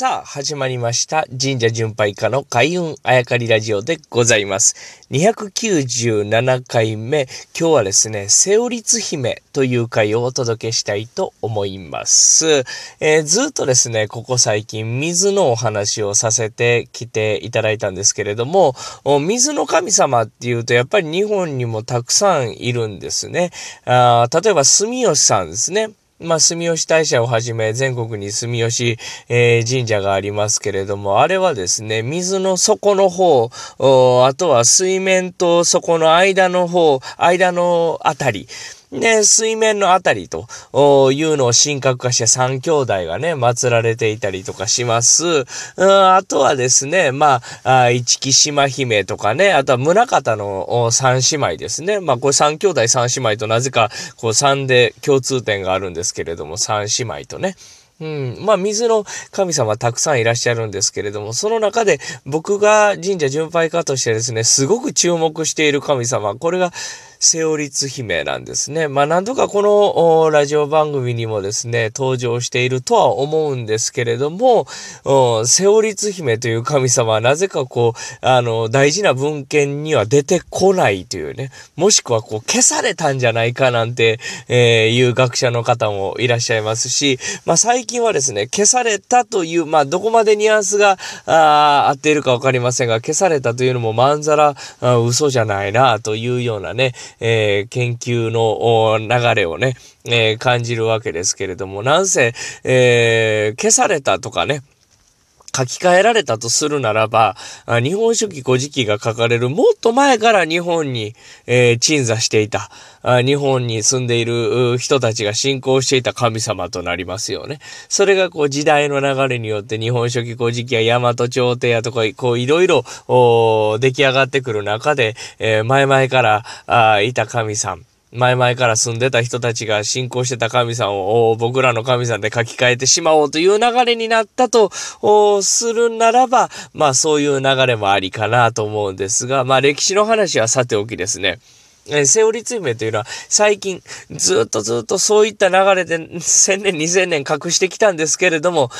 さあ、始まりました。神社巡拝家の開運あやかりラジオでございます。297回目。今日はですね、セオリツ姫という回をお届けしたいと思います。えー、ずっとですね、ここ最近水のお話をさせてきていただいたんですけれども、水の神様っていうとやっぱり日本にもたくさんいるんですね。あ例えば住吉さんですね。まあ、住吉大社をはじめ、全国に住吉、えー、神社がありますけれども、あれはですね、水の底の方、あとは水面と底の間の方、間のあたり、で、水面のあたりというのを神格化して三兄弟がね、祀られていたりとかします。あとはですね、まあ、一木島姫とかね、あとは宗方の三姉妹ですね。まあ、これ三兄弟三姉妹となぜか、こう三で共通点があるんですけれども、三姉妹とね。うん。まあ、水の神様たくさんいらっしゃるんですけれども、その中で僕が神社巡拝家としてですね、すごく注目している神様、これがセオリツ姫なんですね。まあ何度かこのラジオ番組にもですね、登場しているとは思うんですけれども、セオリツ姫という神様はなぜかこう、あの、大事な文献には出てこないというね、もしくはこう消されたんじゃないかなんて、えー、いう学者の方もいらっしゃいますし、まあ最近はですね、消されたという、まあどこまでニュアンスがあ合っているかわかりませんが、消されたというのもまんざら嘘じゃないなというようなね、えー、研究の流れをね、えー、感じるわけですけれども、なんせ、えー、消されたとかね、書き換えられたとするならば、日本書紀古事記が書かれるもっと前から日本に、えー、鎮座していた、日本に住んでいる人たちが信仰していた神様となりますよね。それがこう時代の流れによって日本書紀古事記や大和朝廷やとか、こういろいろ出来上がってくる中で、えー、前々からあいた神様、前々から住んでた人たちが信仰してた神さんを僕らの神さんで書き換えてしまおうという流れになったとするならば、まあそういう流れもありかなと思うんですが、まあ歴史の話はさておきですね。えセオリツ姫というのは最近ずっとずっとそういった流れで1000年2000年隠してきたんですけれども、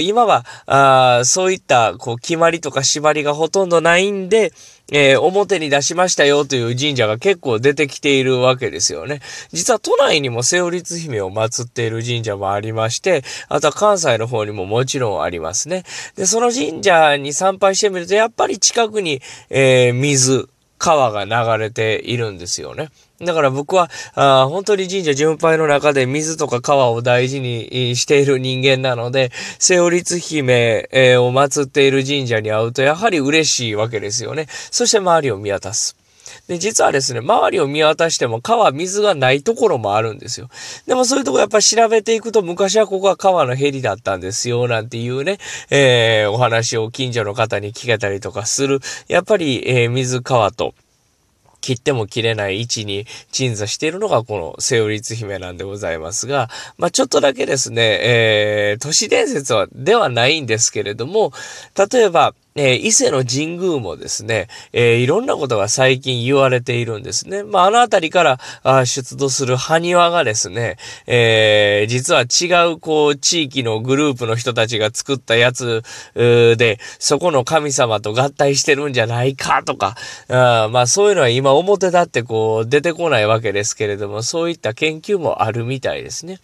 今はあそういったこう決まりとか縛りがほとんどないんで、えー、表に出しましたよという神社が結構出てきているわけですよね。実は都内にもセオリツ姫を祀っている神社もありまして、あとは関西の方にももちろんありますね。で、その神社に参拝してみると、やっぱり近くに、えー、水、川が流れているんですよね。だから僕は、あ本当に神社巡拝の中で水とか川を大事にしている人間なので、セオリツ姫、を祀っている神社に会うとやはり嬉しいわけですよね。そして周りを見渡す。で、実はですね、周りを見渡しても川、水がないところもあるんですよ。でもそういうとこやっぱ調べていくと、昔はここは川のヘリだったんですよ、なんていうね、えー、お話を近所の方に聞けたりとかする。やっぱり、えー、水、川と、切っても切れない位置に鎮座しているのがこのセオリ姫なんでございますが、まあ、ちょっとだけですね、えー、都市伝説は、ではないんですけれども、例えば、え、伊勢の神宮もですね、えー、いろんなことが最近言われているんですね。まあ、あのあたりからあ出土する埴輪がですね、えー、実は違う、こう、地域のグループの人たちが作ったやつで、そこの神様と合体してるんじゃないかとか、あまあ、そういうのは今表だってこう、出てこないわけですけれども、そういった研究もあるみたいですね。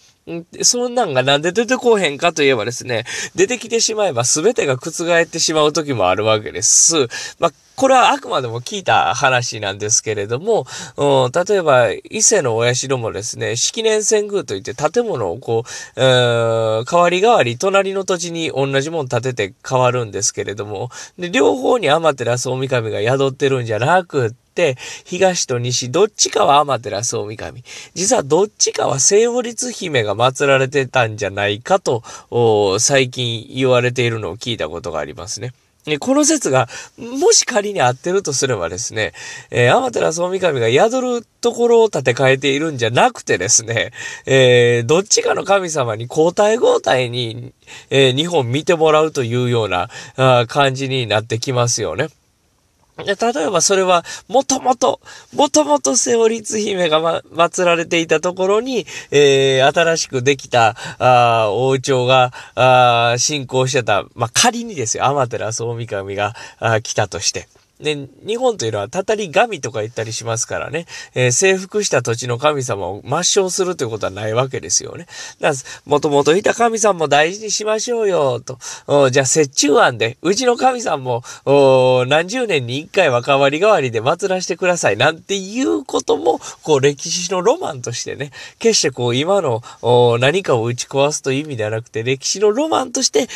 そんなんがなんで出てこうへんかといえばですね、出てきてしまえば全てが覆ってしまう時もあるわけです。まあ、これはあくまでも聞いた話なんですけれども、うん、例えば、伊勢のお社もですね、式年遷宮といって建物をこう、えー、代わり代わり隣の土地に同じもん建てて変わるんですけれども、で両方に天照大神が宿ってるんじゃなくて、東と西、どっちかは天照大神。実はどっちかは聖母律姫が祀られてたんじゃないかと、最近言われているのを聞いたことがありますね。この説が、もし仮に合ってるとすればですね、えー、天照大神が宿るところを建て替えているんじゃなくてですね、えー、どっちかの神様に交代交代に、えー、日本見てもらうというようなあ感じになってきますよね。例えばそれは、もともと、もともとセオリツ姫が、ま、祀られていたところに、えー、新しくできた、あ王朝が、あ信仰してた、まあ、仮にですよ、天照大神があ来たとして。で、日本というのは、たたり神とか言ったりしますからね、えー、征服した土地の神様を抹消するということはないわけですよね。だから、もともといた神さんも大事にしましょうよ、と。じゃあ、折衷案で、うちの神さんも、何十年に一回は代わり代わりで祀らせてください、なんていうことも、こう、歴史のロマンとしてね、決してこう、今の何かを打ち壊すという意味ではなくて、歴史のロマンとして、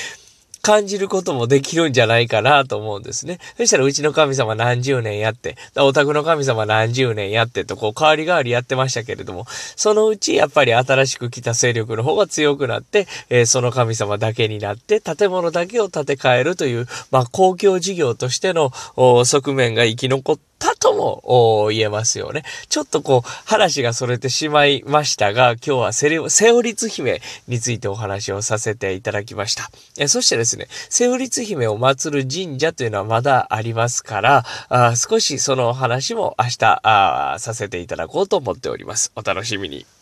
感じることもできるんじゃないかなと思うんですね。そしたらうちの神様何十年やって、お宅の神様何十年やってと、こう、代わり代わりやってましたけれども、そのうちやっぱり新しく来た勢力の方が強くなって、えー、その神様だけになって、建物だけを建て替えるという、まあ、公共事業としての側面が生き残ったとも言えますよね。ちょっとこう、話がそれてしまいましたが、今日はセセオリツ姫についてお話をさせていただきました。えそしてですね、セオリツ姫を祀る神社というのはまだありますから、あ少しその話も明日あさせていただこうと思っております。お楽しみに。